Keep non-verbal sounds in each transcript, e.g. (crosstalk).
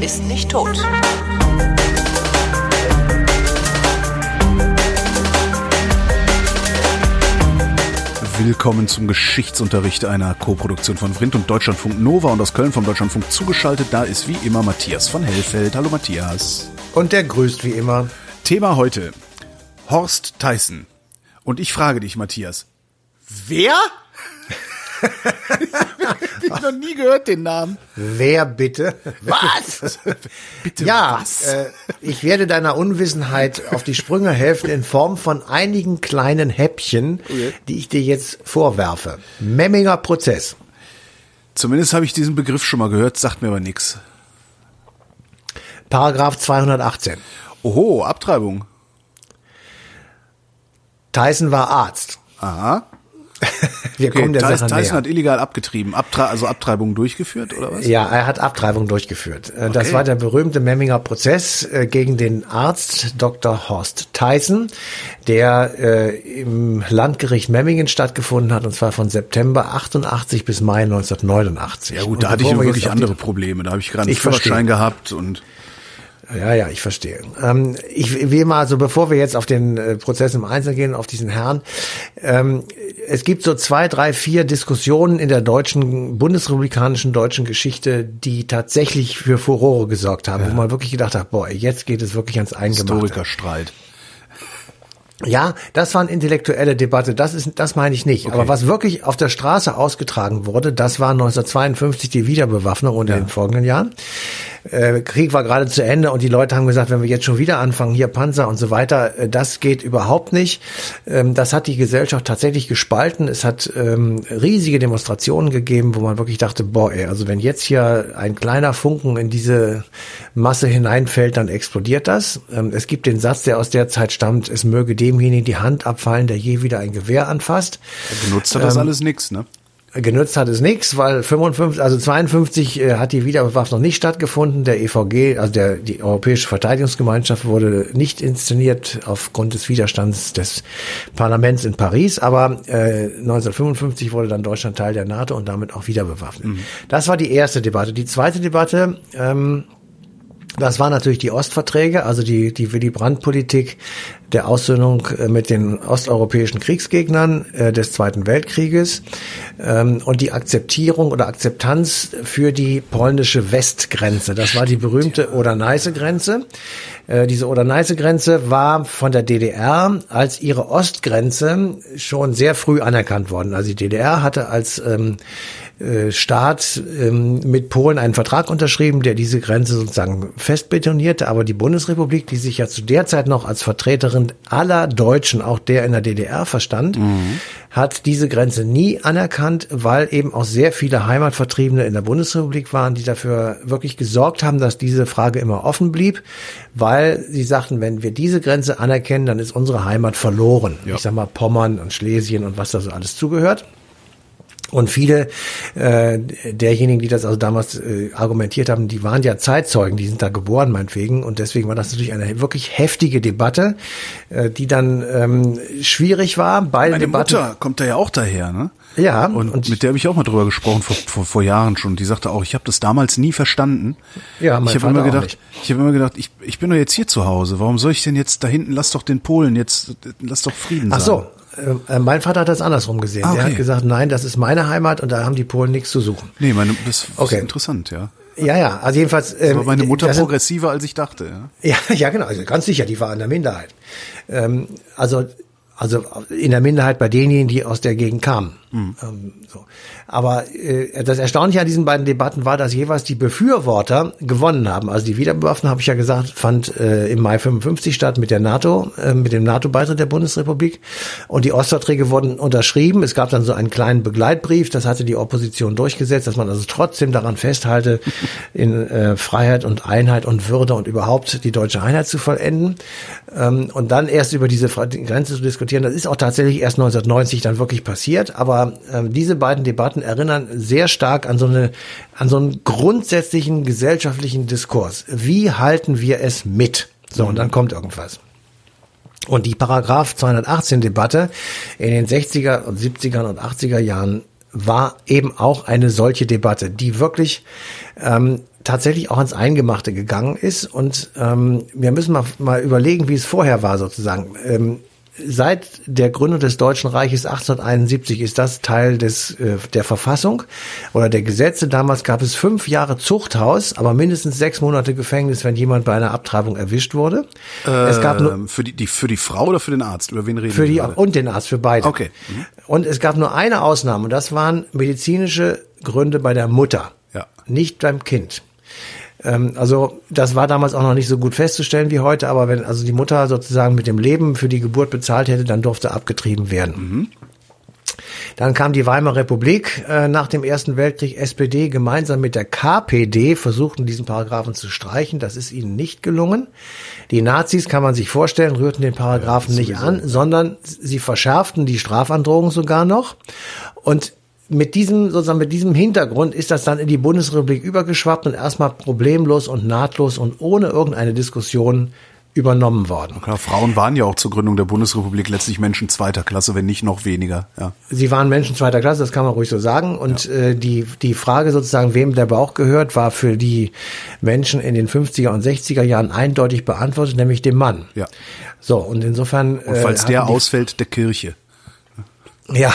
ist nicht tot. Willkommen zum Geschichtsunterricht einer Co-Produktion von Vrindt und Deutschlandfunk Nova und aus Köln vom Deutschlandfunk zugeschaltet. Da ist wie immer Matthias von Hellfeld. Hallo Matthias. Und der grüßt wie immer. Thema heute. Horst Tyson. Und ich frage dich, Matthias. Wer? (laughs) ich habe noch nie gehört den Namen. Wer bitte? Was? (laughs) bitte ja, was? Äh, ich werde deiner Unwissenheit auf die Sprünge helfen in Form von einigen kleinen Häppchen, okay. die ich dir jetzt vorwerfe. Memminger Prozess. Zumindest habe ich diesen Begriff schon mal gehört, sagt mir aber nichts. Paragraph 218. Oho, Abtreibung. Tyson war Arzt. Aha. Wir okay, kommen der Tyson, Sache Tyson näher. hat illegal abgetrieben, Abtre also Abtreibung durchgeführt oder was? Ja, er hat Abtreibung durchgeführt. Äh, okay. Das war der berühmte Memminger Prozess äh, gegen den Arzt Dr. Horst Tyson, der äh, im Landgericht Memmingen stattgefunden hat und zwar von September 88 bis Mai 1989. Ja gut, da hatte ich wirklich andere Probleme. Da habe ich gerade einen Führerschein gehabt und ja, ja, ich verstehe. Ähm, ich will mal, so bevor wir jetzt auf den äh, Prozess im Einzelnen gehen, auf diesen Herrn, ähm, es gibt so zwei, drei, vier Diskussionen in der deutschen, bundesrepublikanischen deutschen Geschichte, die tatsächlich für Furore gesorgt haben, ja. wo man wirklich gedacht hat, boah, jetzt geht es wirklich ans Eingemachte. Historikerstreit. Ja, das war eine intellektuelle Debatte, das ist, das meine ich nicht. Okay. Aber was wirklich auf der Straße ausgetragen wurde, das war 1952 die Wiederbewaffnung und ja. in den folgenden Jahren. Äh, Krieg war gerade zu Ende und die Leute haben gesagt, wenn wir jetzt schon wieder anfangen, hier Panzer und so weiter, äh, das geht überhaupt nicht. Ähm, das hat die Gesellschaft tatsächlich gespalten. Es hat ähm, riesige Demonstrationen gegeben, wo man wirklich dachte, boah, ey, also wenn jetzt hier ein kleiner Funken in diese Masse hineinfällt, dann explodiert das. Ähm, es gibt den Satz, der aus der Zeit stammt, es möge demjenigen die Hand abfallen, der je wieder ein Gewehr anfasst. Er benutzt hat das alles nix, ne? Genutzt hat es nichts, weil 55, also 52 äh, hat die Wiederbewaffnung nicht stattgefunden. Der EVG, also der, die Europäische Verteidigungsgemeinschaft wurde nicht inszeniert aufgrund des Widerstands des Parlaments in Paris. Aber äh, 1955 wurde dann Deutschland Teil der NATO und damit auch wieder bewaffnet. Mhm. Das war die erste Debatte. Die zweite Debatte, ähm, das waren natürlich die Ostverträge, also die, die Willy Brandt-Politik der Aussöhnung äh, mit den osteuropäischen Kriegsgegnern äh, des Zweiten Weltkrieges ähm, und die Akzeptierung oder Akzeptanz für die polnische Westgrenze. Das war die berühmte Oder-Neiße-Grenze. Äh, diese Oder-Neiße-Grenze war von der DDR als ihre Ostgrenze schon sehr früh anerkannt worden. Also die DDR hatte als ähm, äh, Staat ähm, mit Polen einen Vertrag unterschrieben, der diese Grenze sozusagen festbetonierte. Aber die Bundesrepublik, die sich ja zu der Zeit noch als Vertreterin aller Deutschen, auch der in der DDR verstand, mhm. hat diese Grenze nie anerkannt, weil eben auch sehr viele Heimatvertriebene in der Bundesrepublik waren, die dafür wirklich gesorgt haben, dass diese Frage immer offen blieb, weil sie sagten, wenn wir diese Grenze anerkennen, dann ist unsere Heimat verloren. Ja. Ich sag mal Pommern und Schlesien und was da so alles zugehört. Und viele äh, derjenigen, die das also damals äh, argumentiert haben, die waren ja Zeitzeugen, die sind da geboren meinetwegen. Und deswegen war das natürlich eine wirklich heftige Debatte, äh, die dann ähm, schwierig war. Beide Meine Debatten, Mutter kommt da ja auch daher, ne? Ja. Und, und mit der habe ich auch mal drüber gesprochen vor, vor, vor Jahren schon. Die sagte auch, ich habe das damals nie verstanden. Ja, mein ich habe immer gedacht, ich habe immer gedacht, ich, ich bin doch jetzt hier zu Hause. Warum soll ich denn jetzt da hinten? Lass doch den Polen jetzt, lass doch Frieden sein. Ach so, äh, äh, mein Vater hat das andersrum gesehen. Ah, okay. Der hat gesagt, nein, das ist meine Heimat und da haben die Polen nichts zu suchen. Nee, meine, das okay. ist interessant, ja. Ja, ja, also jedenfalls. Ähm, war meine Mutter progressiver, als ich dachte. Ja, (laughs) ja, ja genau, also ganz sicher, die war in der Minderheit. Ähm, also, also in der Minderheit bei denjenigen, die aus der Gegend kamen. Mhm. Ähm, so. Aber äh, das Erstaunliche an diesen beiden Debatten war, dass jeweils die Befürworter gewonnen haben. Also die Wiederbewaffnung, habe ich ja gesagt, fand äh, im Mai 55 statt mit der NATO, äh, mit dem NATO-Beitritt der Bundesrepublik. Und die Ostverträge wurden unterschrieben. Es gab dann so einen kleinen Begleitbrief, das hatte die Opposition durchgesetzt, dass man also trotzdem daran festhalte, (laughs) in äh, Freiheit und Einheit und Würde und überhaupt die deutsche Einheit zu vollenden. Ähm, und dann erst über diese Grenze zu diskutieren, das ist auch tatsächlich erst 1990 dann wirklich passiert. Aber äh, diese beiden Debatten erinnern sehr stark an so eine, an so einen grundsätzlichen gesellschaftlichen Diskurs. Wie halten wir es mit? So, und dann kommt irgendwas. Und die Paragraph 218 Debatte in den 60er und 70er und 80er Jahren war eben auch eine solche Debatte, die wirklich ähm, tatsächlich auch ans Eingemachte gegangen ist. Und ähm, wir müssen mal, mal überlegen, wie es vorher war sozusagen. Ähm, seit der Gründung des Deutschen Reiches 1871 ist das Teil des, äh, der Verfassung oder der Gesetze. Damals gab es fünf Jahre Zuchthaus, aber mindestens sechs Monate Gefängnis, wenn jemand bei einer Abtreibung erwischt wurde. Äh, es gab nur, für, die, die, für die Frau oder für den Arzt? Über wen reden für die, gerade? Und den Arzt, für beide. Okay. Mhm. Und es gab nur eine Ausnahme und das waren medizinische Gründe bei der Mutter, Ja. nicht beim Kind. Ähm, also das war damals auch noch nicht so gut festzustellen wie heute, aber wenn also die Mutter sozusagen mit dem Leben für die Geburt bezahlt hätte, dann durfte abgetrieben werden. Dann kam die Weimarer Republik äh, nach dem Ersten Weltkrieg. SPD gemeinsam mit der KPD versuchten diesen Paragraphen zu streichen. Das ist ihnen nicht gelungen. Die Nazis, kann man sich vorstellen, rührten den Paragraphen nicht an, sondern sie verschärften die Strafandrohung sogar noch. Und mit diesem, sozusagen mit diesem Hintergrund ist das dann in die Bundesrepublik übergeschwappt und erstmal problemlos und nahtlos und ohne irgendeine Diskussion übernommen worden. Klar, Frauen waren ja auch zur Gründung der Bundesrepublik letztlich Menschen zweiter Klasse, wenn nicht noch weniger. Ja. Sie waren Menschen zweiter Klasse, das kann man ruhig so sagen. Und äh, die, die Frage sozusagen, wem der Bauch gehört, war für die Menschen in den 50er und 60er Jahren eindeutig beantwortet, nämlich dem Mann. Ja. So, und insofern. Und falls äh, der ausfällt, der Kirche. Ja,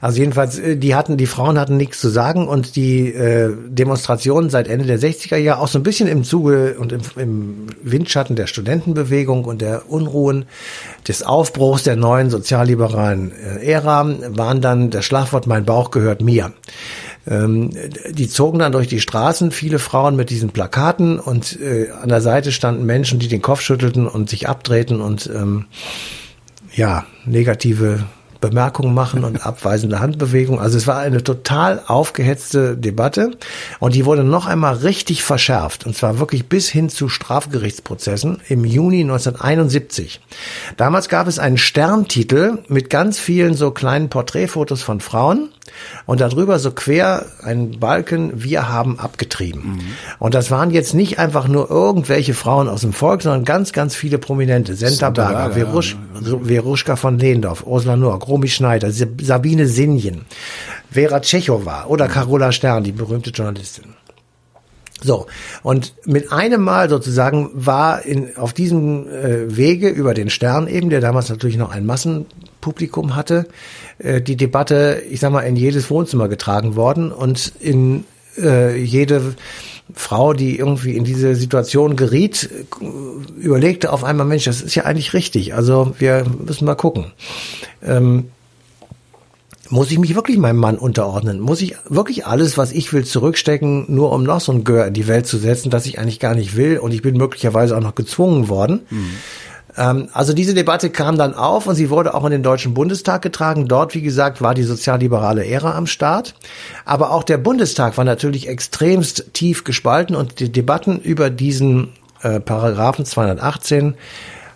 also jedenfalls, äh, die hatten, die Frauen hatten nichts zu sagen und die äh, Demonstrationen seit Ende der 60er Jahre, auch so ein bisschen im Zuge und im, im Windschatten der Studentenbewegung und der Unruhen des Aufbruchs der neuen sozialliberalen äh, Ära, waren dann das Schlagwort Mein Bauch gehört mir. Ähm, die zogen dann durch die Straßen, viele Frauen mit diesen Plakaten und äh, an der Seite standen Menschen, die den Kopf schüttelten und sich abdrehten und ähm, ja, negative Bemerkungen machen und abweisende Handbewegungen. Also es war eine total aufgehetzte Debatte und die wurde noch einmal richtig verschärft und zwar wirklich bis hin zu Strafgerichtsprozessen im Juni 1971. Damals gab es einen Sterntitel mit ganz vielen so kleinen Porträtfotos von Frauen und darüber so quer ein Balken, wir haben abgetrieben. Und das waren jetzt nicht einfach nur irgendwelche Frauen aus dem Volk, sondern ganz, ganz viele Prominente. Senta Berger, Verusch, Veruschka von Lehndorf, Ursula Noack, Romy Schneider, Sabine Sinjen, Vera Tschechowa oder Carola Stern, die berühmte Journalistin. So, und mit einem Mal sozusagen war in, auf diesem äh, Wege über den Stern eben, der damals natürlich noch ein Massenpublikum hatte, äh, die Debatte, ich sag mal, in jedes Wohnzimmer getragen worden und in äh, jede Frau, die irgendwie in diese Situation geriet, äh, überlegte auf einmal, Mensch, das ist ja eigentlich richtig. Also wir müssen mal gucken. Ähm, muss ich mich wirklich meinem Mann unterordnen? Muss ich wirklich alles, was ich will, zurückstecken, nur um noch so ein Gör in die Welt zu setzen, das ich eigentlich gar nicht will und ich bin möglicherweise auch noch gezwungen worden? Ähm, also diese Debatte kam dann auf und sie wurde auch in den Deutschen Bundestag getragen. Dort, wie gesagt, war die sozialliberale Ära am Start. Aber auch der Bundestag war natürlich extremst tief gespalten und die Debatten über diesen äh, Paragraphen 218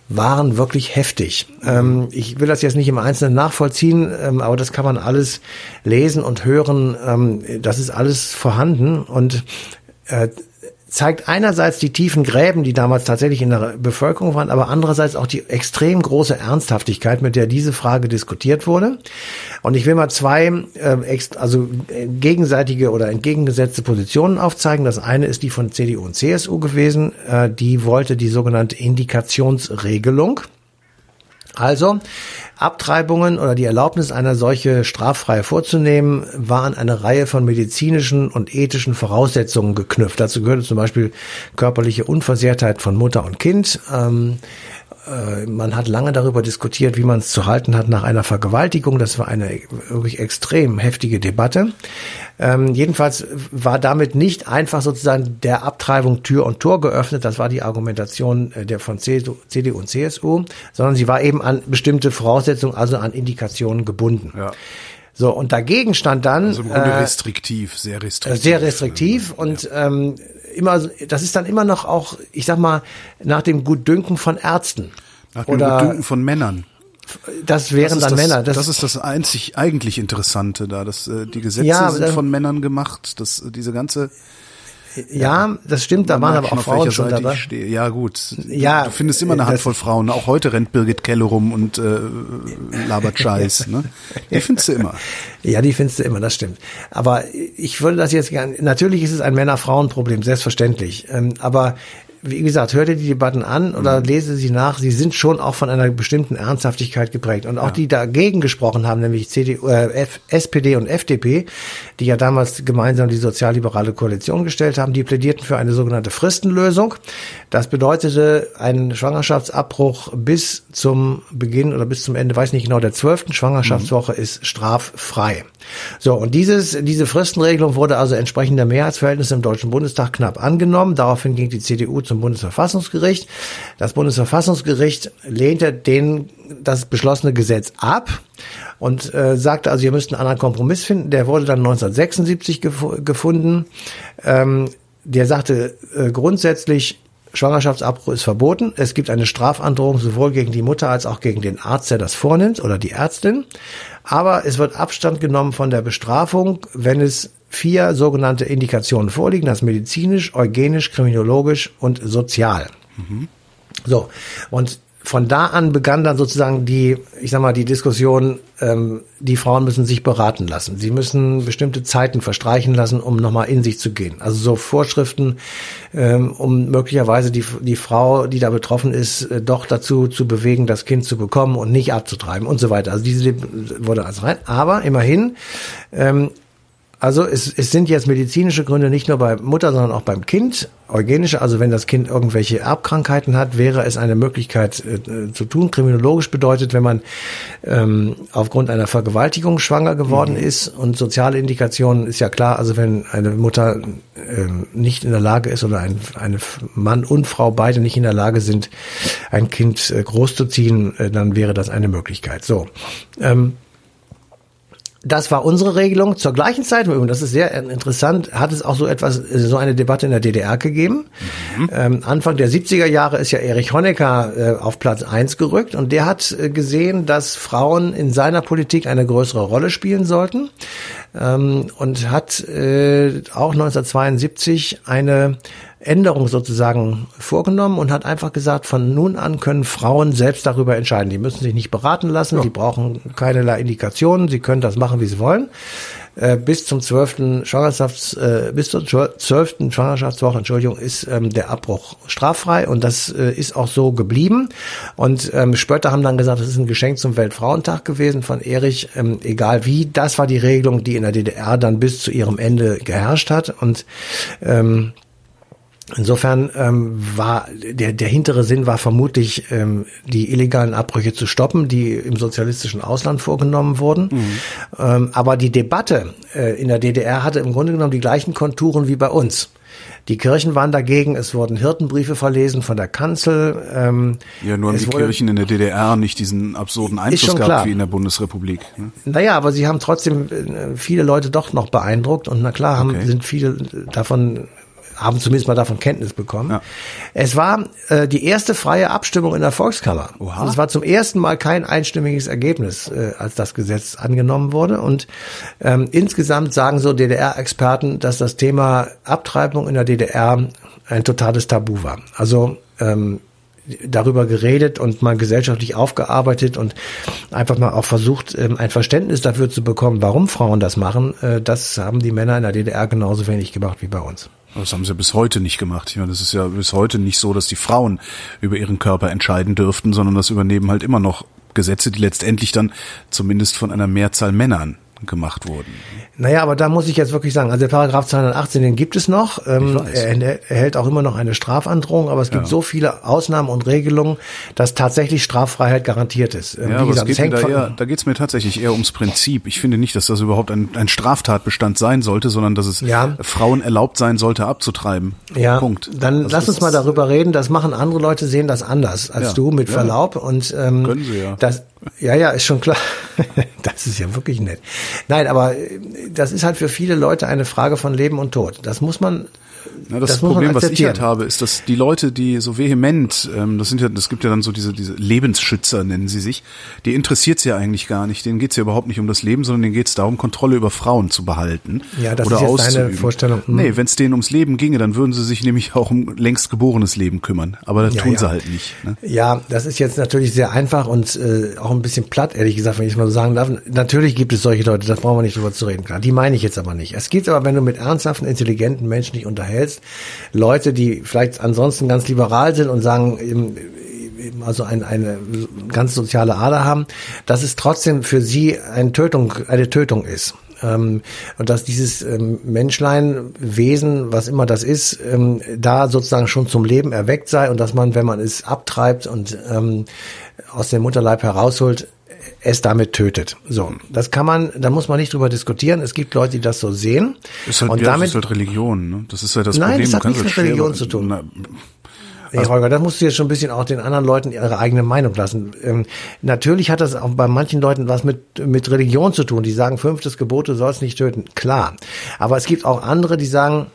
waren wirklich heftig. Ähm, ich will das jetzt nicht im Einzelnen nachvollziehen, ähm, aber das kann man alles lesen und hören. Ähm, das ist alles vorhanden und äh, zeigt einerseits die tiefen Gräben, die damals tatsächlich in der Bevölkerung waren, aber andererseits auch die extrem große Ernsthaftigkeit, mit der diese Frage diskutiert wurde. Und ich will mal zwei äh, also äh, gegenseitige oder entgegengesetzte Positionen aufzeigen. Das eine ist die von CDU und CSU gewesen. Äh, die wollte die sogenannte Indikationsregelung. Also Abtreibungen oder die Erlaubnis, einer solche straffrei vorzunehmen, war an eine Reihe von medizinischen und ethischen Voraussetzungen geknüpft. Dazu gehörte zum Beispiel körperliche Unversehrtheit von Mutter und Kind. Ähm, äh, man hat lange darüber diskutiert, wie man es zu halten hat nach einer Vergewaltigung. Das war eine wirklich extrem heftige Debatte. Ähm, jedenfalls war damit nicht einfach sozusagen der Abtreibung Tür und Tor geöffnet. Das war die Argumentation äh, der von CDU, und CSU, sondern sie war eben an bestimmte Voraussetzungen, also an Indikationen gebunden. Ja. So, und dagegen stand dann Also im Grunde äh, restriktiv, sehr restriktiv. sehr restriktiv und ähm, immer, das ist dann immer noch auch, ich sag mal, nach dem Gutdünken von Ärzten. Nach dem Oder Gutdünken von Männern. das wären das dann das, Männer. Das, ist das einzig eigentlich Interessante da. Das, äh, die Gesetze Ja, sind aber- von Männern gemacht. Das, äh, diese ganze Ja, das stimmt, da waren aber auch Frauen schon Seite dabei. Ja, gut. Ja, du findest immer eine Handvoll Frauen. Auch heute rennt Birgit Kelle rum und äh, labert (laughs) Scheiß. ne? Die findest du immer. Ja, die findest du immer, das stimmt. Aber ich würde das jetzt gerne, natürlich ist es ein Männer-Frauen-Problem, selbstverständlich. Ähm, aber wie gesagt, hör dir die Debatten an oder mhm. lese sie nach. Sie sind schon auch von einer bestimmten Ernsthaftigkeit geprägt. Und auch ja. die dagegen gesprochen haben, nämlich CDU, äh, F, SPD und FDP, die ja damals gemeinsam die sozialliberale Koalition gestellt haben, die plädierten für eine sogenannte Fristenlösung. Das bedeutete einen Schwangerschaftsabbruch bis zum Beginn oder bis zum Ende, weiß nicht genau, der zwölften Schwangerschaftswoche mhm. ist straffrei. So, und dieses, diese Fristenregelung wurde also entsprechend der Mehrheitsverhältnisse im Deutschen Bundestag knapp angenommen. Daraufhin ging die CDU zum Bundesverfassungsgericht. Das Bundesverfassungsgericht lehnte den, das beschlossene Gesetz ab und äh, sagte also, ihr müsst einen anderen Kompromiss finden. Der wurde dann 1976 gef gefunden. Ähm, der sagte äh, grundsätzlich, Schwangerschaftsabbruch ist verboten. Es gibt eine Strafandrohung sowohl gegen die Mutter als auch gegen den Arzt, der das vornimmt oder die Ärztin. Aber es wird Abstand genommen von der Bestrafung, wenn es vier sogenannte Indikationen vorliegen, das medizinisch, eugenisch, kriminologisch und sozial. Mhm. So, und von da an begann dann sozusagen die, ich sag mal, die Diskussion, ähm, die Frauen müssen sich beraten lassen. Sie müssen bestimmte Zeiten verstreichen lassen, um nochmal in sich zu gehen. Also so Vorschriften, ähm, um möglicherweise die, die Frau, die da betroffen ist, äh, doch dazu zu bewegen, das Kind zu bekommen und nicht abzutreiben und so weiter. Also diese wurde also rein. Aber immerhin ähm, also es, es sind jetzt medizinische Gründe nicht nur bei Mutter, sondern auch beim Kind. Eugenische, also wenn das Kind irgendwelche Erbkrankheiten hat, wäre es eine Möglichkeit äh, zu tun. Kriminologisch bedeutet, wenn man ähm, aufgrund einer Vergewaltigung schwanger geworden mhm. ist und soziale Indikationen ist ja klar, also wenn eine Mutter äh, nicht in der Lage ist oder ein eine Mann und Frau beide nicht in der Lage sind, ein Kind äh, großzuziehen, äh, dann wäre das eine Möglichkeit. So. Ähm, das war unsere Regelung. Zur gleichen Zeit, und das ist sehr interessant, hat es auch so etwas, so eine Debatte in der DDR gegeben. Mhm. Ähm, Anfang der 70er Jahre ist ja Erich Honecker äh, auf Platz eins gerückt und der hat äh, gesehen, dass Frauen in seiner Politik eine größere Rolle spielen sollten ähm, und hat äh, auch 1972 eine Änderung sozusagen vorgenommen und hat einfach gesagt, von nun an können Frauen selbst darüber entscheiden. Die müssen sich nicht beraten lassen, ja. die brauchen keinerlei Indikationen, sie können das machen, wie sie wollen. Äh, bis zum zwölften Schwangerschafts, äh, bis zur zwölften Schwangerschaftswoche, Entschuldigung, ist ähm, der Abbruch straffrei und das äh, ist auch so geblieben. Und ähm, Spötter haben dann gesagt, das ist ein Geschenk zum Weltfrauentag gewesen von Erich, ähm, egal wie. Das war die Regelung, die in der DDR dann bis zu ihrem Ende geherrscht hat und ähm, Insofern ähm, war der, der hintere Sinn war vermutlich, ähm, die illegalen Abbrüche zu stoppen, die im sozialistischen Ausland vorgenommen wurden. Mhm. Ähm, aber die Debatte äh, in der DDR hatte im Grunde genommen die gleichen Konturen wie bei uns. Die Kirchen waren dagegen, es wurden Hirtenbriefe verlesen von der Kanzel. Ähm, ja, nur haben die wurde, Kirchen in der DDR nicht diesen absurden Einfluss gehabt klar. wie in der Bundesrepublik. Ne? Naja, aber sie haben trotzdem äh, viele Leute doch noch beeindruckt und na klar haben, okay. sind viele davon haben zumindest mal davon Kenntnis bekommen. Ja. Es war äh, die erste freie Abstimmung in der Volkskammer. Oha. Es war zum ersten Mal kein einstimmiges Ergebnis, äh, als das Gesetz angenommen wurde. Und ähm, insgesamt sagen so DDR-Experten, dass das Thema Abtreibung in der DDR ein totales Tabu war. Also ähm, darüber geredet und mal gesellschaftlich aufgearbeitet und einfach mal auch versucht, ähm, ein Verständnis dafür zu bekommen, warum Frauen das machen. Äh, das haben die Männer in der DDR genauso wenig gemacht wie bei uns. Das haben sie bis heute nicht gemacht. Ich meine, das ist ja bis heute nicht so, dass die Frauen über ihren Körper entscheiden dürften, sondern das übernehmen halt immer noch Gesetze, die letztendlich dann zumindest von einer Mehrzahl Männern gemacht wurden. Naja, aber da muss ich jetzt wirklich sagen, also der Paragraph 218, den gibt es noch. Ähm, er erhält auch immer noch eine Strafandrohung, aber es gibt ja. so viele Ausnahmen und Regelungen, dass tatsächlich Straffreiheit garantiert ist. Ähm, ja, aber gesagt, es geht da, eher, da geht es mir tatsächlich eher ums Prinzip. Ich finde nicht, dass das überhaupt ein, ein Straftatbestand sein sollte, sondern dass es ja. Frauen erlaubt sein sollte, abzutreiben. Ja, Punkt. Dann also lass uns mal darüber reden. Das machen andere Leute, sehen das anders als ja. du, mit Verlaub. Und ähm, Können sie ja. Das, ja, ja, ist schon klar. (laughs) das ist ja wirklich nett. Nein, aber äh, das ist halt für viele Leute eine Frage von Leben und Tod. Das muss man ja, das, das Problem, was ich halt habe, ist, dass die Leute, die so vehement, ähm, das sind ja, das gibt ja dann so diese, diese Lebensschützer, nennen sie sich, die interessiert es ja eigentlich gar nicht. Denen geht es ja überhaupt nicht um das Leben, sondern denen geht es darum, Kontrolle über Frauen zu behalten. Ja, das oder ist jetzt auszuüben. deine Vorstellung. Hm. Nee, wenn es denen ums Leben ginge, dann würden sie sich nämlich auch um längst geborenes Leben kümmern. Aber das Ja, tun ja. sie halt nicht. Ne? Ja, das ist jetzt natürlich sehr einfach und äh, auch ein bisschen platt, ehrlich gesagt, wenn ich es mal so sagen darf. Natürlich gibt es solche Leute, das brauchen wir nicht drüber zu reden. Klar, die meine ich jetzt aber nicht. Es gibt aber, wenn du mit ernsthaften, intelligenten Menschen dich unterhältst, Leute, die vielleicht ansonsten ganz liberal sind und sagen, also ein, eine ganz soziale Ader haben, dass es trotzdem für sie eine Tötung, eine Tötung ist. Ähm, und dass dieses ähm, Menschlein, Wesen, was immer das ist, ähm, da sozusagen schon zum Leben erweckt sei und dass man, wenn man es abtreibt und ähm, aus dem Mutterleib herausholt, es damit tötet. So, das kann man, da muss man nicht drüber diskutieren. Es gibt Leute, die das so sehen. Ist halt, und ja, damit das ist halt Religion. Ne? Das ist halt das Nein, Problem. das Du hat nichts halt mit Religion schwer- zu tun. Na, Nee, Holger, das musst du jetzt schon ein bisschen auch den anderen Leuten ihre eigene Meinung lassen. Ähm, natürlich hat das auch bei manchen Leuten was mit, mit Religion zu tun. Die sagen, fünftes Gebot, du sollst nicht töten. Klar. Aber es gibt auch andere, die sagen,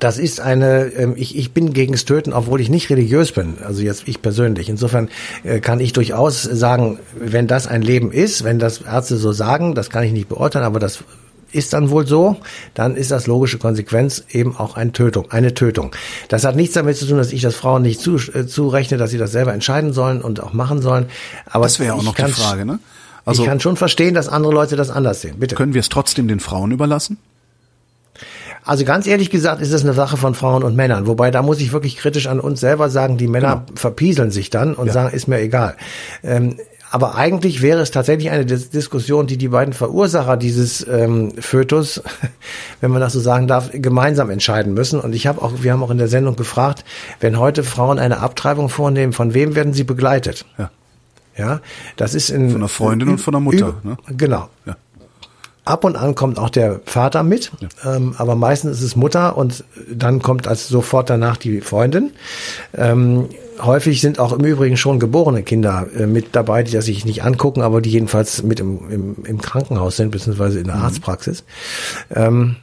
das ist eine, ähm, ich, ich bin gegens Töten, obwohl ich nicht religiös bin, also jetzt ich persönlich. Insofern äh, kann ich durchaus sagen, wenn das ein Leben ist, wenn das Ärzte so sagen, das kann ich nicht beurteilen, aber das ist dann wohl so, dann ist das logische Konsequenz eben auch eine Tötung, eine Tötung. Das hat nichts damit zu tun, dass ich das Frauen nicht zu, äh, zurechne, dass sie das selber entscheiden sollen und auch machen sollen. Aber das wäre ja auch ich noch die kann- Frage. Ne? Also ich kann schon verstehen, dass andere Leute das anders sehen. Bitte. können wir es trotzdem den Frauen überlassen? Also ganz ehrlich gesagt ist es eine Sache von Frauen und Männern. Wobei da muss ich wirklich kritisch an uns selber sagen, die Männer verpieseln sich dann und sagen, ist mir egal. Ähm, aber eigentlich wäre es tatsächlich eine Dis Diskussion, die die beiden Verursacher dieses ähm, Fötus, (laughs) wenn man das so sagen darf, gemeinsam entscheiden müssen. Und ich habe auch, wir haben auch in der Sendung gefragt, wenn heute Frauen eine Abtreibung vornehmen, von wem werden sie begleitet? Ja. Ja, das ist in Von der Freundin und von der Mutter, Über- ne? Genau. Ja. Ab und an kommt auch der Vater mit, ähm, aber meistens ist es Mutter und dann kommt als sofort danach die Freundin. Ähm, häufig sind auch im Übrigen schon geborene Kinder äh, mit dabei, die das sich nicht angucken, aber die jedenfalls mit im, im, im Krankenhaus sind, beziehungsweise in der Arztpraxis. Ähm,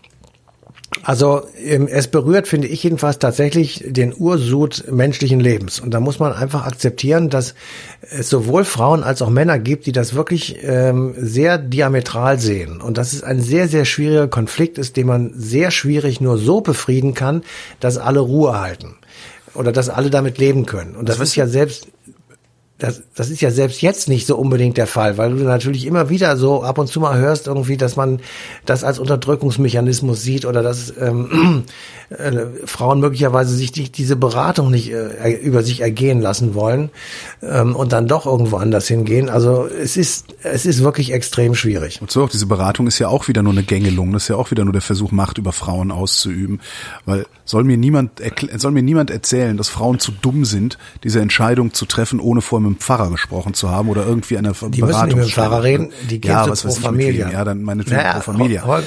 also ähm, es berührt, finde ich jedenfalls tatsächlich den Ursud menschlichen Lebens. Und da muss man einfach akzeptieren, dass es sowohl Frauen als auch Männer gibt, die das wirklich ähm, sehr diametral sehen. Und dass es ein sehr, sehr schwieriger Konflikt ist, den man sehr schwierig nur so befrieden kann, dass alle Ruhe halten. Oder dass alle damit leben können. Und das ist ja selbst, das, das ist ja selbst jetzt nicht so unbedingt der Fall, weil du natürlich immer wieder so ab und zu mal hörst irgendwie, dass man das als Unterdrückungsmechanismus sieht oder dass ähm, (clears throat) äh, Frauen möglicherweise sich die, diese Beratung nicht äh, über sich ergehen lassen wollen ähm, und dann doch irgendwo anders hingehen. Also es ist es ist wirklich extrem schwierig. Und so auch diese Beratung ist ja auch wieder nur eine Gängelung. Das ist ja auch wieder nur der Versuch, Macht über Frauen auszuüben. Weil soll mir niemand soll mir niemand erzählen, dass Frauen zu dumm sind, diese Entscheidung zu treffen, ohne vorher mit dem Pfarrer gesprochen zu haben oder irgendwie eine Die müssen nicht mit dem Pfarrer reden, die gehen ja, was Pro wem. Ja, dann meinetwegen Naja, Pro Familia. Hol-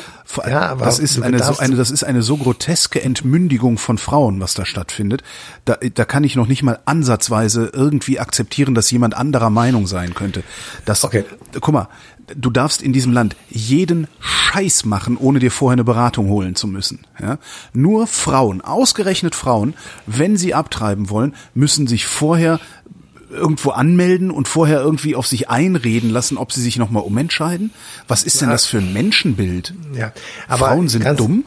ja, aber das ist eine so eine das ist eine so groteske Entmündigung von Frauen, was da stattfindet. Da, da kann ich noch nicht mal ansatzweise irgendwie akzeptieren, dass jemand anderer Meinung sein könnte. Das, Okay. guck mal, du darfst in diesem Land jeden Scheiß machen, ohne dir vorher eine Beratung holen zu müssen. Ja? Nur Frauen, ausgerechnet Frauen, wenn sie abtreiben wollen, müssen sich vorher irgendwo anmelden und vorher irgendwie auf sich einreden lassen, ob sie sich nochmal umentscheiden? Was ist denn das für ein Menschenbild? Ja, aber Frauen sind ganz- dumm?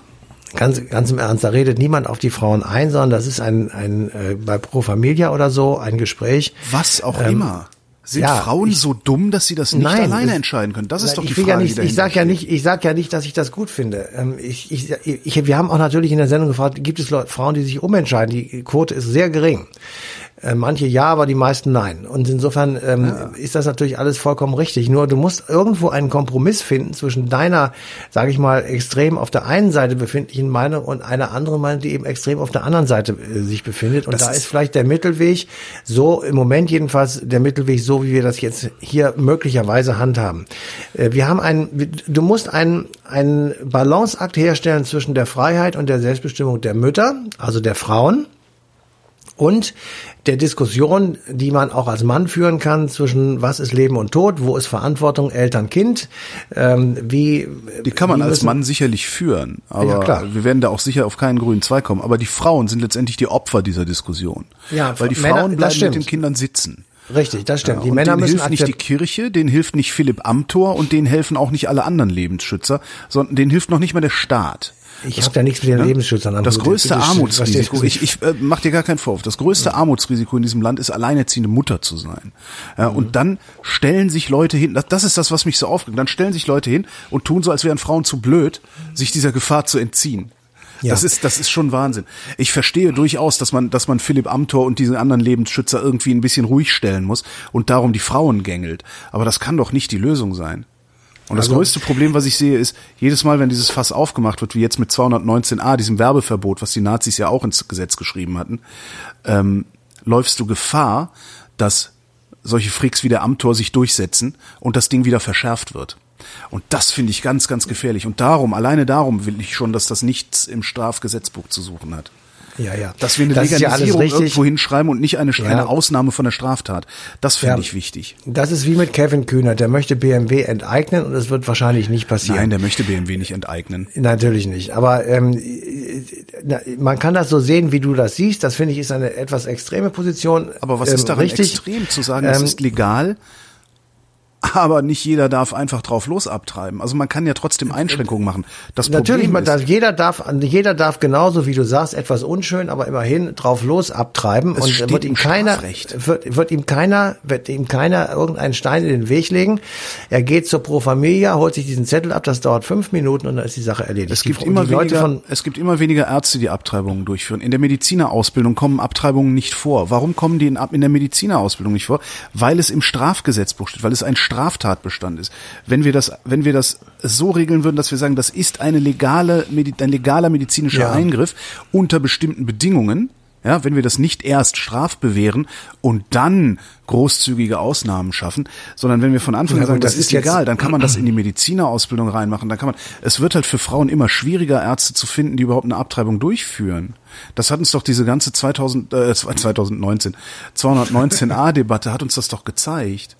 Ganz, ganz im Ernst, da redet niemand auf die Frauen ein, sondern das ist ein, ein äh, bei Pro Familia oder so ein Gespräch. Was auch immer. Sind Ähm, ja, Frauen ich- so dumm, dass sie das nicht Nein, alleine entscheiden können? Das ist doch ich die Frage, ja nicht, die ich sag ja nicht, ich sag ja nicht, dass ich das gut finde. Ähm, Ich, ich, ich, wir haben auch natürlich in der Sendung gefragt, gibt es Leute, Frauen, die sich umentscheiden? Die Quote ist sehr gering. Äh, Manche ja, aber die meisten nein. Und insofern ähm, ist das natürlich alles vollkommen richtig. Nur du musst irgendwo einen Kompromiss finden zwischen deiner, sage ich mal, extrem auf der einen Seite befindlichen Meinung und einer anderen Meinung, die eben extrem auf der anderen Seite äh, sich befindet. Und Das da ist- ist vielleicht der Mittelweg, so im Moment jedenfalls der Mittelweg, so wie wir das jetzt hier möglicherweise handhaben. Äh, Wir haben einen, du musst einen, einen Balanceakt herstellen zwischen der Freiheit und der Selbstbestimmung der Mütter, also der Frauen, und der Diskussion, die man auch als Mann führen kann zwischen was ist Leben und Tod, wo ist Verantwortung Eltern Kind, ähm, wie die kann man als Mann sicherlich führen, aber Ja, klar. wir werden da auch sicher auf keinen grünen Zweig kommen. Aber die Frauen sind letztendlich die Opfer dieser Diskussion, Ja, weil die Männer- Frauen bleiben mit den Kindern sitzen. richtig, das stimmt. Ja, die und Männer denen müssen hilft nicht die Kirche, denen hilft nicht Philipp Amthor und denen helfen auch nicht alle anderen Lebensschützer, sondern denen hilft noch nicht mal der Staat. Ich habe ja nichts mit den Ne? Lebensschützern am Das größte Bitte, Armutsrisiko, ich, ich äh, mach dir gar keinen Vorwurf, das größte Armutsrisiko in diesem Land ist alleinerziehende Mutter zu sein. Ja, Mhm. Und dann stellen sich Leute hin, das, das ist das, was mich so aufregt, dann stellen sich Leute hin und tun so, als wären Frauen zu blöd, sich dieser Gefahr zu entziehen. Ja. Das ist, das ist schon Wahnsinn. Ich verstehe durchaus, dass man, dass man Philipp Amthor und diese anderen Lebensschützer irgendwie ein bisschen ruhig stellen muss und darum die Frauen gängelt. Aber das kann doch nicht die Lösung sein. Und das Also- größte Problem, was ich sehe, ist, jedes Mal, wenn dieses Fass aufgemacht wird, wie jetzt mit 219a, diesem Werbeverbot, was die Nazis ja auch ins Gesetz geschrieben hatten, ähm, läufst du Gefahr, dass solche Freaks wie der Amtor sich durchsetzen und das Ding wieder verschärft wird. Und das finde ich ganz, ganz gefährlich. Und darum, alleine darum will ich schon, dass das nichts im Strafgesetzbuch zu suchen hat. Ja, ja. Dass wir eine das ja Legalisierung richtig. irgendwo hinschreiben und nicht eine, Ja. eine Ausnahme von der Straftat. Das finde Ja. ich wichtig. Das ist wie mit Kevin Kühner. Der möchte BMW enteignen und es wird wahrscheinlich nicht passieren. Nein, der möchte BMW nicht enteignen. Natürlich nicht. Aber ähm, man kann das so sehen, wie du das siehst. Das finde ich ist eine etwas extreme Position. Aber was ähm, ist daran richtig? extrem zu sagen, es Ähm, ist legal, aber nicht jeder darf einfach drauf los abtreiben. Also man kann ja trotzdem Einschränkungen machen. Das Natürlich, Problem ist, jeder darf, jeder darf genauso wie du sagst, etwas unschön, aber immerhin drauf los abtreiben Es und steht wird ihm keiner, wird, wird ihm keiner, wird ihm keiner irgendeinen Stein in den Weg legen. Er geht zur Pro Familia, holt sich diesen Zettel ab, das dauert fünf Minuten und dann ist die Sache erledigt. es gibt die, immer die weniger, es gibt immer weniger Ärzte, die Abtreibungen durchführen. In der Medizinerausbildung kommen Abtreibungen nicht vor. Warum kommen die in, in der Medizinerausbildung nicht vor? Weil es im Strafgesetzbuch steht, weil es ein Straftatbestand ist. Wenn wir das, wenn wir das so regeln würden, dass wir sagen, das ist eine legale, ein legaler medizinischer Ja. Eingriff unter bestimmten Bedingungen, ja, wenn wir das nicht erst strafbewähren und dann großzügige Ausnahmen schaffen, sondern wenn wir von Anfang Ja, an sagen, gut, das, das ist legal, dann kann man das in die Medizinerausbildung reinmachen, dann kann man, es wird halt für Frauen immer schwieriger, Ärzte zu finden, die überhaupt eine Abtreibung durchführen. Das hat uns doch diese ganze 2000, äh, 2019, 219a-Debatte hat uns das doch gezeigt.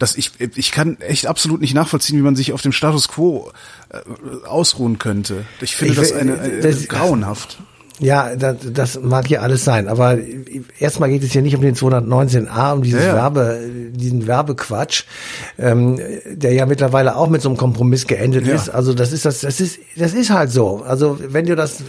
Dass ich, ich kann echt absolut nicht nachvollziehen, wie man sich auf dem Status quo äh, ausruhen könnte. Ich finde Ich das eine, eine das- grauenhaft. Ja, das, das mag hier alles sein, aber erstmal geht es hier nicht um den 219a, um dieses Ja, ja. Werbe, diesen Werbequatsch, ähm, der ja mittlerweile auch mit so einem Kompromiss geendet Ja. ist. Also das ist das, das ist, das ist halt so. Also wenn du das,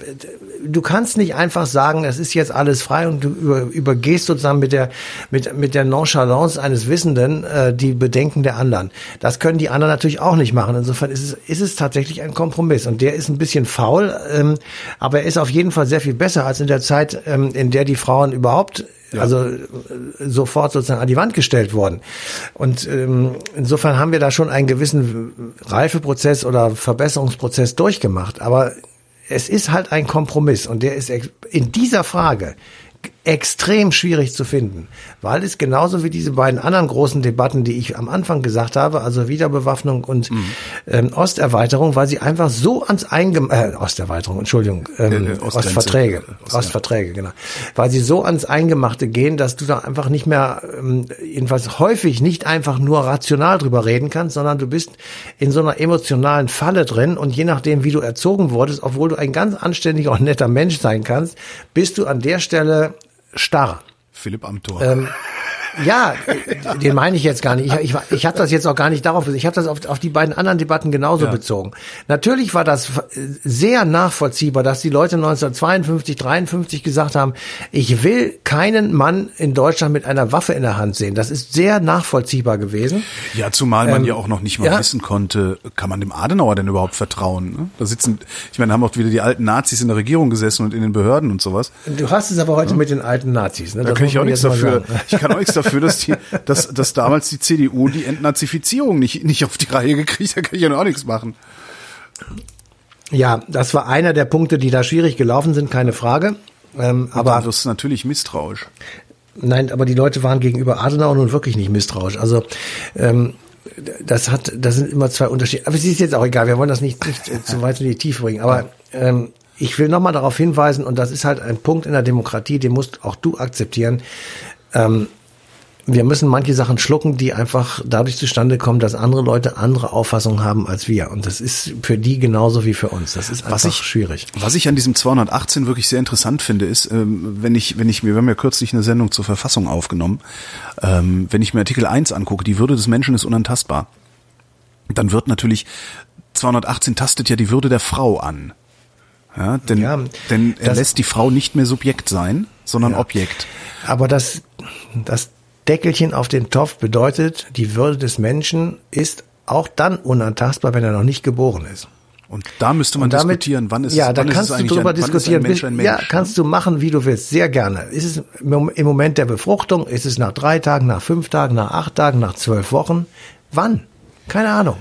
du kannst nicht einfach sagen, es ist jetzt alles frei und du über, übergehst sozusagen mit der, mit, mit der Nonchalance eines Wissenden äh, die Bedenken der anderen. Das können die anderen natürlich auch nicht machen. Insofern ist es, ist es tatsächlich ein Kompromiss und der ist ein bisschen faul, ähm, aber er ist auf jeden Fall sehr viel besser als in der Zeit, ähm, in der die Frauen überhaupt also äh, sofort sozusagen an die Wand gestellt wurden. Und ähm, insofern haben wir da schon einen gewissen Reifeprozess oder Verbesserungsprozess durchgemacht. Aber es ist halt ein Kompromiss und der ist in dieser Frage extrem schwierig zu finden, weil es genauso wie diese beiden anderen großen Debatten, die ich am Anfang gesagt habe, also Wiederbewaffnung und ähm, Osterweiterung, weil sie einfach so ans Eingem äh, Osterweiterung, Entschuldigung, ähm, Äh, äh. Ostverträge, Ost- ja. Ostverträge, genau, weil sie so ans Eingemachte gehen, dass du da einfach nicht mehr, ähm, jedenfalls häufig nicht einfach nur rational drüber reden kannst, sondern du bist in so einer emotionalen Falle drin und je nachdem, wie du erzogen wurdest, obwohl du ein ganz anständiger und netter Mensch sein kannst, bist du an der Stelle starr. Philipp Amthor. Ähm, ja, den meine ich jetzt gar nicht. Ich, ich, ich habe das jetzt auch gar nicht darauf, ich habe das auf, auf die beiden anderen Debatten genauso Ja. bezogen. Natürlich war das sehr nachvollziehbar, dass die Leute 1952, 53 gesagt haben, ich will keinen Mann in Deutschland mit einer Waffe in der Hand sehen. Das ist sehr nachvollziehbar gewesen. Ja, zumal man Ähm, ja auch noch nicht mal ja. wissen konnte, kann man dem Adenauer denn überhaupt vertrauen? Ne? Da sitzen, ich meine, da haben auch wieder die alten Nazis in der Regierung gesessen und in den Behörden und sowas. Du hast es aber heute mit den alten Nazis. Ne? Da Das kann ich auch nichts dafür. sagen. Ich kann auch nichts dafür, dass die, dass, dass damals die CDU die Entnazifizierung nicht, nicht auf die Reihe gekriegt hat. Kann ich ja auch nichts machen. Ja, das war einer der Punkte, die da schwierig gelaufen sind, keine Frage. Ähm, Aber du wirst natürlich misstrauisch. Nein, aber die Leute waren gegenüber Adenauer nun wirklich nicht misstrauisch. Also ähm, das hat, das sind immer zwei Unterschiede. Aber es ist jetzt auch egal. Wir wollen das nicht, nicht äh, zu weit in die Tiefe bringen. Aber ähm, ich will nochmal darauf hinweisen, und das ist halt ein Punkt in der Demokratie, den musst auch du akzeptieren. Ähm, wir müssen manche Sachen schlucken, die einfach dadurch zustande kommen, dass andere Leute andere Auffassungen haben als wir. Und das ist für die genauso wie für uns. Das ist einfach was ich, schwierig. Was ich an diesem 218 wirklich sehr interessant finde, ist, ähm, wenn ich, wenn ich mir, wir haben ja kürzlich eine Sendung zur Verfassung aufgenommen, ähm, wenn ich mir Artikel 1 angucke, die Würde des Menschen ist unantastbar, dann wird natürlich 218 tastet ja die Würde der Frau an. Ja, denn, ja, denn er lässt die Frau nicht mehr Subjekt sein, sondern ja. Objekt. Aber das, das Deckelchen auf den Topf bedeutet, die Würde des Menschen ist auch dann unantastbar, wenn er noch nicht geboren ist. Und da müsste man damit, diskutieren, wann ist ja, es, da kannst du drüber ein, diskutieren. Mensch Mensch, ja, kannst du machen, wie du willst, sehr gerne. Ist es im Moment der Befruchtung? Ist es nach drei Tagen, nach fünf Tagen, nach acht Tagen, nach zwölf Wochen? Wann? Keine Ahnung.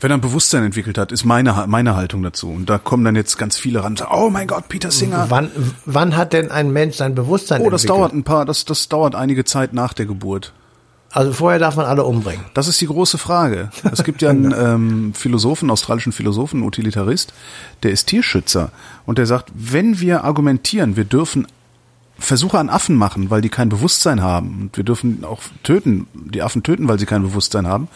Wenn er ein Bewusstsein entwickelt hat, ist meine, meine Haltung dazu. Und da kommen dann jetzt ganz viele ran und sagen, oh mein Gott, Peter Singer. Wann, wann hat denn ein Mensch sein Bewusstsein entwickelt? Oh, das entwickelt? dauert ein paar, das, das dauert einige Zeit nach der Geburt. Also vorher darf man alle umbringen. Das ist die große Frage. Es gibt ja einen (laughs) ähm, Philosophen, australischen Philosophen, Utilitarist, der ist Tierschützer und der sagt, wenn wir argumentieren, wir dürfen Versuche an Affen machen, weil die kein Bewusstsein haben und wir dürfen auch töten, die Affen töten, weil sie kein Bewusstsein haben,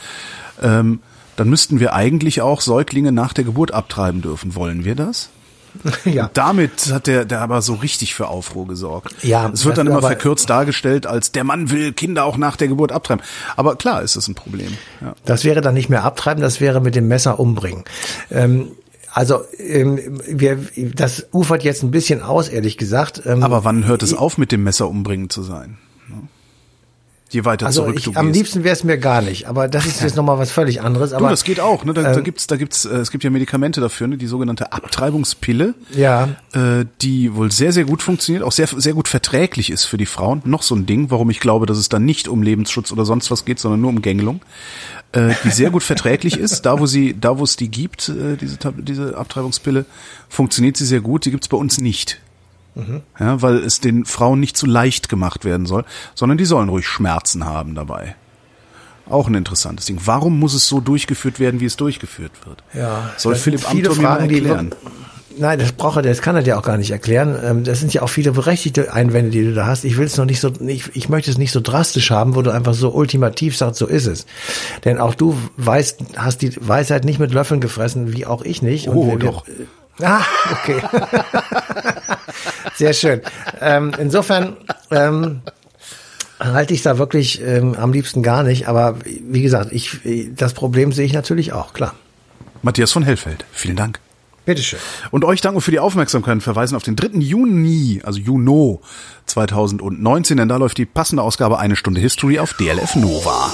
ähm, dann müssten wir eigentlich auch Säuglinge nach der Geburt abtreiben dürfen. Wollen wir das? (laughs) Ja. Und damit hat der, der aber so richtig für Aufruhr gesorgt. Ja. Es wird dann immer verkürzt dargestellt, als der Mann will Kinder auch nach der Geburt abtreiben. Aber klar ist es ein Problem. Ja. Das wäre dann nicht mehr abtreiben, das wäre mit dem Messer umbringen. Ähm, also ähm, wir, das ufert jetzt ein bisschen aus, ehrlich gesagt. Ähm, aber wann hört es auf, mit dem Messer umbringen zu sein? Je weiter also zurück ich, du gehst. Am liebsten wäre es mir gar nicht, aber das ist jetzt nochmal was völlig anderes. Aber, du, das geht auch, ne? Da, ähm, da gibt's, da gibt's, äh, es gibt ja Medikamente dafür, ne? Die sogenannte Abtreibungspille, ja. äh, die wohl sehr, sehr gut funktioniert, auch sehr, sehr gut verträglich ist für die Frauen. Noch so ein Ding, warum ich glaube, dass es dann nicht um Lebensschutz oder sonst was geht, sondern nur um Gängelung. Äh, die sehr gut verträglich ist, da wo sie, da wo es die gibt, äh, diese, diese Abtreibungspille, funktioniert sie sehr gut. Die gibt's bei uns nicht. Mhm. Ja, weil es den Frauen nicht zu leicht gemacht werden soll, sondern die sollen ruhig Schmerzen haben dabei. Auch ein interessantes Ding. Warum muss es so durchgeführt werden, wie es durchgeführt wird? Ja, soll Philipp Amthor mir mal erklären? Die, nein, das braucht er, das kann er dir auch gar nicht erklären. Ähm, das sind ja auch viele berechtigte Einwände, die du da hast. Ich will es noch nicht so, ich, ich möchte es nicht so drastisch haben, wo du einfach so ultimativ sagst, so ist es. Denn auch du weißt, hast die Weisheit nicht mit Löffeln gefressen, wie auch ich nicht. Oh, doch. Wir, Ah, okay. (laughs) Sehr schön. Ähm, insofern ähm, halte ich da wirklich ähm, am liebsten gar nicht. Aber wie gesagt, ich, das Problem sehe ich natürlich auch, klar. Matthias von Hellfeld, vielen Dank. Bitteschön. Und euch danke für die Aufmerksamkeit und verweisen auf den 3. Juni, also Juno 2019, denn da läuft die passende Ausgabe Eine Stunde History auf DLF Nova.